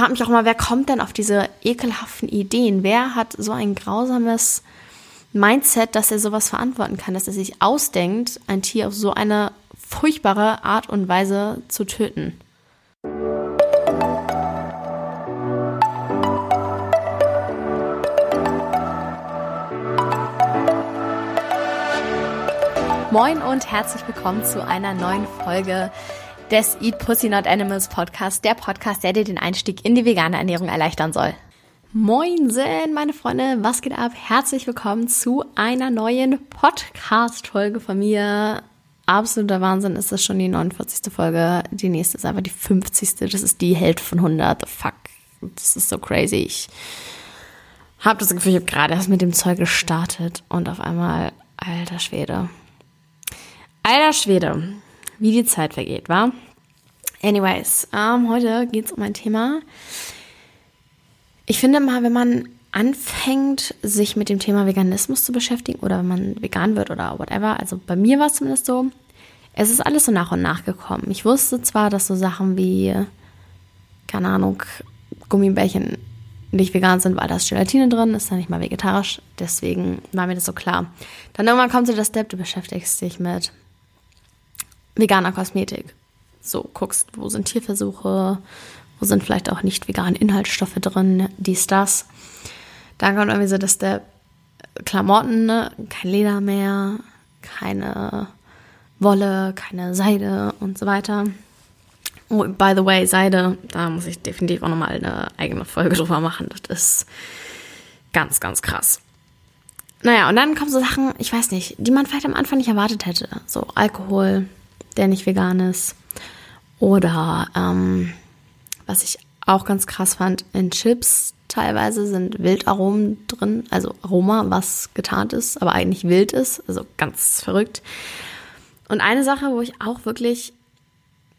frage mich auch mal, wer kommt denn auf diese ekelhaften Ideen? Wer hat so ein grausames Mindset, dass er sowas verantworten kann, dass er sich ausdenkt, ein Tier auf so eine furchtbare Art und Weise zu töten? Moin und herzlich willkommen zu einer neuen Folge des Eat Pussy Not Animals Podcast, der Podcast, der dir den Einstieg in die vegane Ernährung erleichtern soll. Moinsen, meine Freunde, was geht ab? Herzlich willkommen zu einer neuen Podcast-Folge von mir. Absoluter Wahnsinn, ist das schon die 49. Folge. Die nächste ist einfach die 50. Das ist die Hälfte von 100. Fuck, das ist so crazy. Ich habe das Gefühl, ich habe gerade erst mit dem Zeug gestartet und auf einmal, alter Schwede. Alter Schwede wie die Zeit vergeht, war. Anyways, ähm, heute geht es um ein Thema. Ich finde mal, wenn man anfängt, sich mit dem Thema Veganismus zu beschäftigen oder wenn man vegan wird oder whatever, also bei mir war es zumindest so, es ist alles so nach und nach gekommen. Ich wusste zwar, dass so Sachen wie, keine Ahnung, Gummibärchen nicht vegan sind, weil da ist Gelatine drin, ist dann nicht mal vegetarisch, deswegen war mir das so klar. Dann irgendwann kommt so der Step, du beschäftigst dich mit veganer Kosmetik. So guckst, wo sind Tierversuche, wo sind vielleicht auch nicht vegane Inhaltsstoffe drin, dies, das. Dann kommt irgendwie so, dass der Klamotten, ne? kein Leder mehr, keine Wolle, keine Seide und so weiter. Oh, by the way, Seide, da muss ich definitiv auch nochmal eine eigene Folge drüber machen. Das ist ganz, ganz krass. Naja, und dann kommen so Sachen, ich weiß nicht, die man vielleicht am Anfang nicht erwartet hätte. So Alkohol, der nicht vegan ist. Oder ähm, was ich auch ganz krass fand, in Chips teilweise sind Wildaromen drin, also Aroma, was getarnt ist, aber eigentlich wild ist, also ganz verrückt. Und eine Sache, wo ich auch wirklich,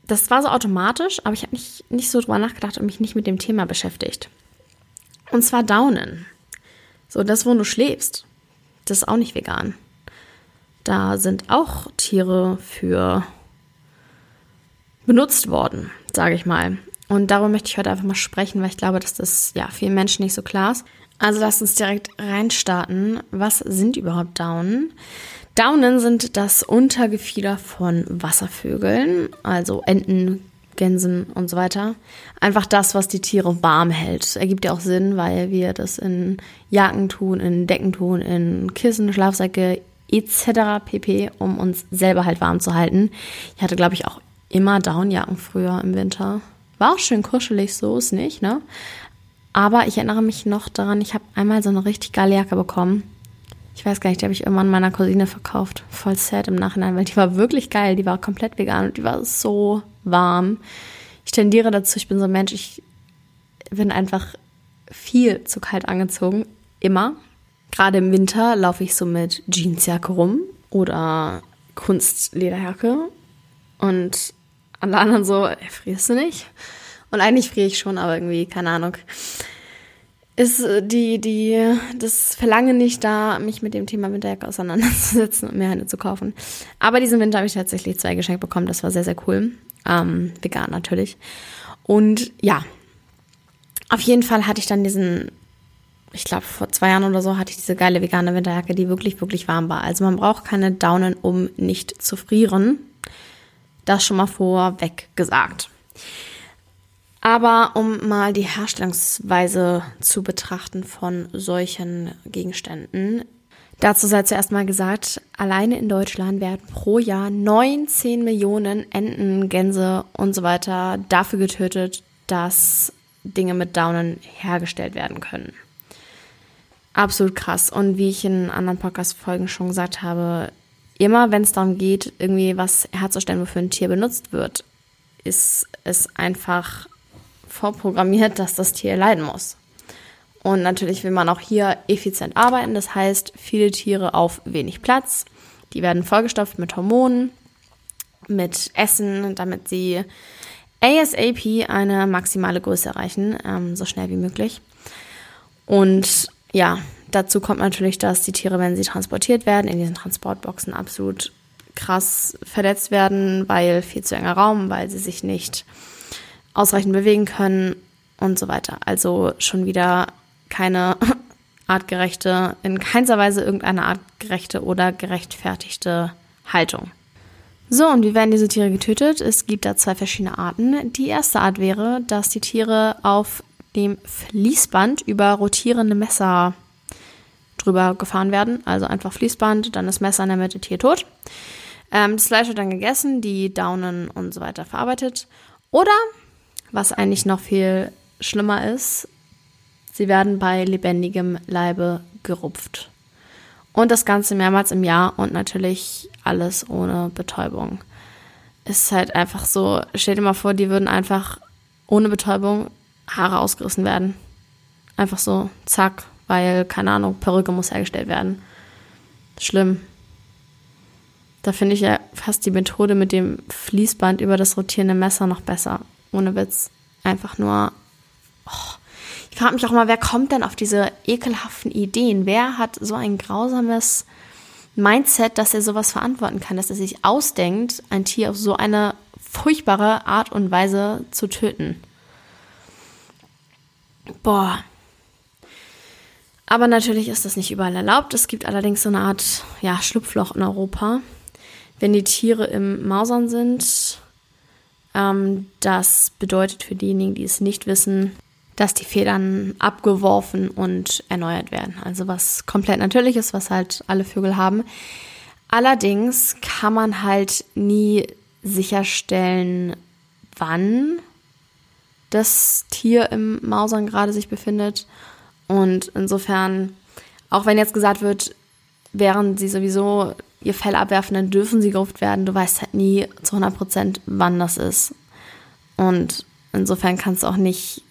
das war so automatisch, aber ich habe nicht, nicht so drüber nachgedacht und mich nicht mit dem Thema beschäftigt. Und zwar Daunen. So, das, wo du schläfst, das ist auch nicht vegan. Da sind auch Tiere für benutzt worden, sage ich mal. Und darüber möchte ich heute einfach mal sprechen, weil ich glaube, dass das ja vielen Menschen nicht so klar ist. Also lasst uns direkt reinstarten. Was sind überhaupt Daunen? Daunen sind das Untergefieder von Wasservögeln, also Enten, Gänsen und so weiter. Einfach das, was die Tiere warm hält. Ergibt ja auch Sinn, weil wir das in Jacken tun, in Decken tun, in Kissen, Schlafsäcke etc. pp, um uns selber halt warm zu halten. Ich hatte, glaube ich, auch immer Downjacken früher im Winter. War auch schön kuschelig, so ist nicht, ne? Aber ich erinnere mich noch daran, ich habe einmal so eine richtig geile Jacke bekommen. Ich weiß gar nicht, die habe ich irgendwann meiner Cousine verkauft. Voll sad im Nachhinein, weil die war wirklich geil. Die war komplett vegan und die war so warm. Ich tendiere dazu, ich bin so ein Mensch, ich bin einfach viel zu kalt angezogen. Immer. Gerade im Winter laufe ich so mit Jeansjacke rum oder Kunstlederjacke. Und alle anderen so, frierst du nicht? Und eigentlich friere ich schon, aber irgendwie, keine Ahnung. Ist äh, die, die, das Verlangen nicht da, mich mit dem Thema Winterjacke auseinanderzusetzen und mir eine zu kaufen. Aber diesen Winter habe ich tatsächlich zwei geschenkt bekommen. Das war sehr, sehr cool. Ähm, vegan natürlich. Und ja, auf jeden Fall hatte ich dann diesen, ich glaube vor zwei Jahren oder so, hatte ich diese geile vegane Winterjacke, die wirklich, wirklich warm war. Also man braucht keine Daunen, um nicht zu frieren. Das schon mal vorweg gesagt. Aber um mal die Herstellungsweise zu betrachten von solchen Gegenständen. Dazu sei zuerst mal gesagt, alleine in Deutschland werden pro Jahr 19 Millionen Enten, Gänse und so weiter dafür getötet, dass Dinge mit Daunen hergestellt werden können. Absolut krass. Und wie ich in anderen Podcast-Folgen schon gesagt habe, immer wenn es darum geht, irgendwie was herzustellen, wofür ein Tier benutzt wird, ist es einfach vorprogrammiert, dass das Tier leiden muss. Und natürlich will man auch hier effizient arbeiten, das heißt viele Tiere auf wenig Platz. Die werden vollgestopft mit Hormonen, mit Essen, damit sie ASAP eine maximale Größe erreichen, ähm, so schnell wie möglich. Und ja, Dazu kommt natürlich, dass die Tiere, wenn sie transportiert werden, in diesen Transportboxen absolut krass verletzt werden, weil viel zu enger Raum, weil sie sich nicht ausreichend bewegen können und so weiter. Also schon wieder keine artgerechte, in keinster Weise irgendeine artgerechte oder gerechtfertigte Haltung. So, und wie werden diese Tiere getötet? Es gibt da zwei verschiedene Arten. Die erste Art wäre, dass die Tiere auf dem Fließband über rotierende Messer drüber gefahren werden. Also einfach Fließband, dann das Messer in der Mitte, Tier tot. Ähm, das Fleisch wird dann gegessen, die Daunen und so weiter verarbeitet. Oder, was eigentlich noch viel schlimmer ist, sie werden bei lebendigem Leibe gerupft. Und das Ganze mehrmals im Jahr und natürlich alles ohne Betäubung. Ist halt einfach so, stell dir mal vor, die würden einfach ohne Betäubung Haare ausgerissen werden. Einfach so, zack, weil, keine Ahnung, Perücke muss hergestellt werden. Schlimm. Da finde ich ja fast die Methode mit dem Fließband über das rotierende Messer noch besser. Ohne Witz. Einfach nur. Oh. Ich frage mich auch mal, wer kommt denn auf diese ekelhaften Ideen? Wer hat so ein grausames Mindset, dass er sowas verantworten kann, dass er sich ausdenkt, ein Tier auf so eine furchtbare Art und Weise zu töten? Boah. Aber natürlich ist das nicht überall erlaubt. Es gibt allerdings so eine Art ja, Schlupfloch in Europa. Wenn die Tiere im Mausern sind, ähm, das bedeutet für diejenigen, die es nicht wissen, dass die Federn abgeworfen und erneuert werden. Also was komplett natürlich ist, was halt alle Vögel haben. Allerdings kann man halt nie sicherstellen, wann das Tier im Mausern gerade sich befindet. Und insofern, auch wenn jetzt gesagt wird, während sie sowieso ihr Fell abwerfen, dann dürfen sie gerupft werden. Du weißt halt nie zu 100 Prozent, wann das ist. Und insofern kannst du auch nicht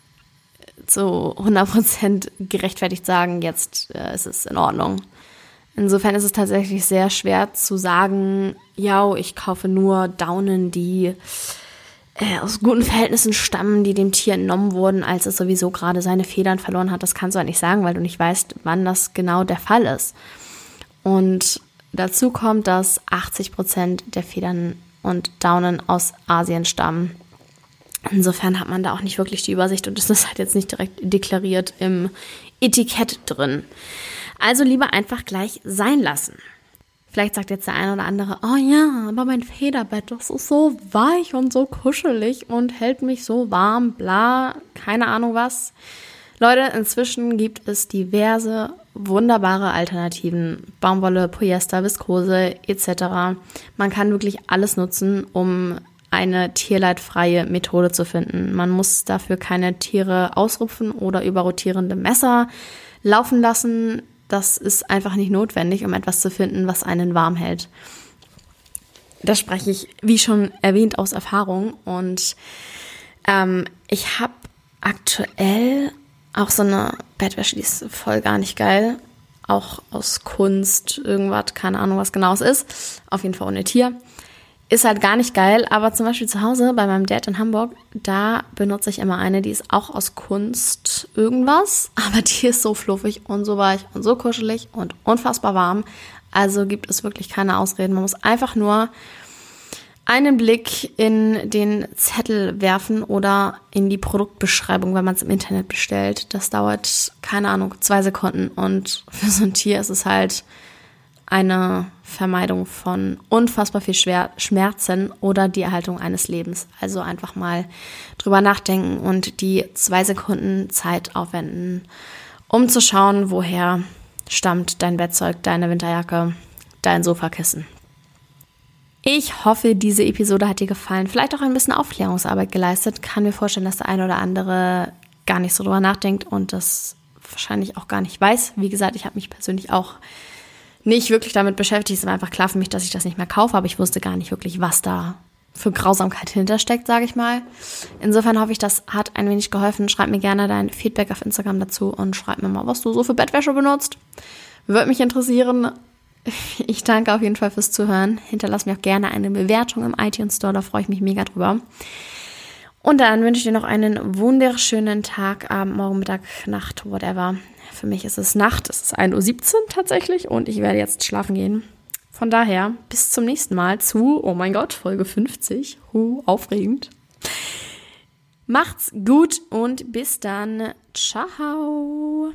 zu 100 Prozent gerechtfertigt sagen, jetzt äh, ist es in Ordnung. Insofern ist es tatsächlich sehr schwer zu sagen, ja, ich kaufe nur Daunen, die aus guten Verhältnissen stammen, die dem Tier entnommen wurden, als es sowieso gerade seine Federn verloren hat. Das kannst du halt nicht sagen, weil du nicht weißt, wann das genau der Fall ist. Und dazu kommt, dass 80 Prozent der Federn und Daunen aus Asien stammen. Insofern hat man da auch nicht wirklich die Übersicht und das ist halt jetzt nicht direkt deklariert im Etikett drin. Also lieber einfach gleich sein lassen. Vielleicht sagt jetzt der eine oder andere, oh ja, aber mein Federbett, das ist so weich und so kuschelig und hält mich so warm, bla, keine Ahnung was. Leute, inzwischen gibt es diverse wunderbare Alternativen. Baumwolle, Polyester, Viskose etc. Man kann wirklich alles nutzen, um eine tierleidfreie Methode zu finden. Man muss dafür keine Tiere ausrupfen oder über rotierende Messer laufen lassen. Das ist einfach nicht notwendig, um etwas zu finden, was einen warm hält. Das spreche ich, wie schon erwähnt, aus Erfahrung. Und ähm, ich habe aktuell auch so eine Bettwäsche, die ist voll gar nicht geil. Auch aus Kunst, irgendwas, keine Ahnung, was genau es ist. Auf jeden Fall ohne Tier. Ist halt gar nicht geil, aber zum Beispiel zu Hause bei meinem Dad in Hamburg, da benutze ich immer eine, die ist auch aus Kunst irgendwas, aber die ist so fluffig und so weich und so kuschelig und unfassbar warm. Also gibt es wirklich keine Ausreden. Man muss einfach nur einen Blick in den Zettel werfen oder in die Produktbeschreibung, wenn man es im Internet bestellt. Das dauert, keine Ahnung, zwei Sekunden. Und für so ein Tier ist es halt eine Vermeidung von unfassbar viel Schmerzen oder die Erhaltung eines Lebens. Also einfach mal drüber nachdenken und die zwei Sekunden Zeit aufwenden, um zu schauen, woher stammt dein Bettzeug, deine Winterjacke, dein Sofakissen. Ich hoffe, diese Episode hat dir gefallen. Vielleicht auch ein bisschen Aufklärungsarbeit geleistet. Kann mir vorstellen, dass der eine oder andere gar nicht so drüber nachdenkt und das wahrscheinlich auch gar nicht weiß. Wie gesagt, ich habe mich persönlich auch nicht wirklich damit beschäftigt. Es war einfach klar für mich, dass ich das nicht mehr kaufe, aber ich wusste gar nicht wirklich, was da für Grausamkeit hintersteckt, sage ich mal. Insofern hoffe ich, das hat ein wenig geholfen. Schreib mir gerne dein Feedback auf Instagram dazu und schreib mir mal, was du so für Bettwäsche benutzt. Würde mich interessieren. Ich danke auf jeden Fall fürs Zuhören. Hinterlass mir auch gerne eine Bewertung im iTunes Store, da freue ich mich mega drüber. Und dann wünsche ich dir noch einen wunderschönen Tag, Abend, Morgen, Mittag, Nacht, whatever. Für mich ist es Nacht, es ist 1.17 Uhr tatsächlich und ich werde jetzt schlafen gehen. Von daher, bis zum nächsten Mal zu, oh mein Gott, Folge 50. Huh, aufregend. Macht's gut und bis dann. Ciao.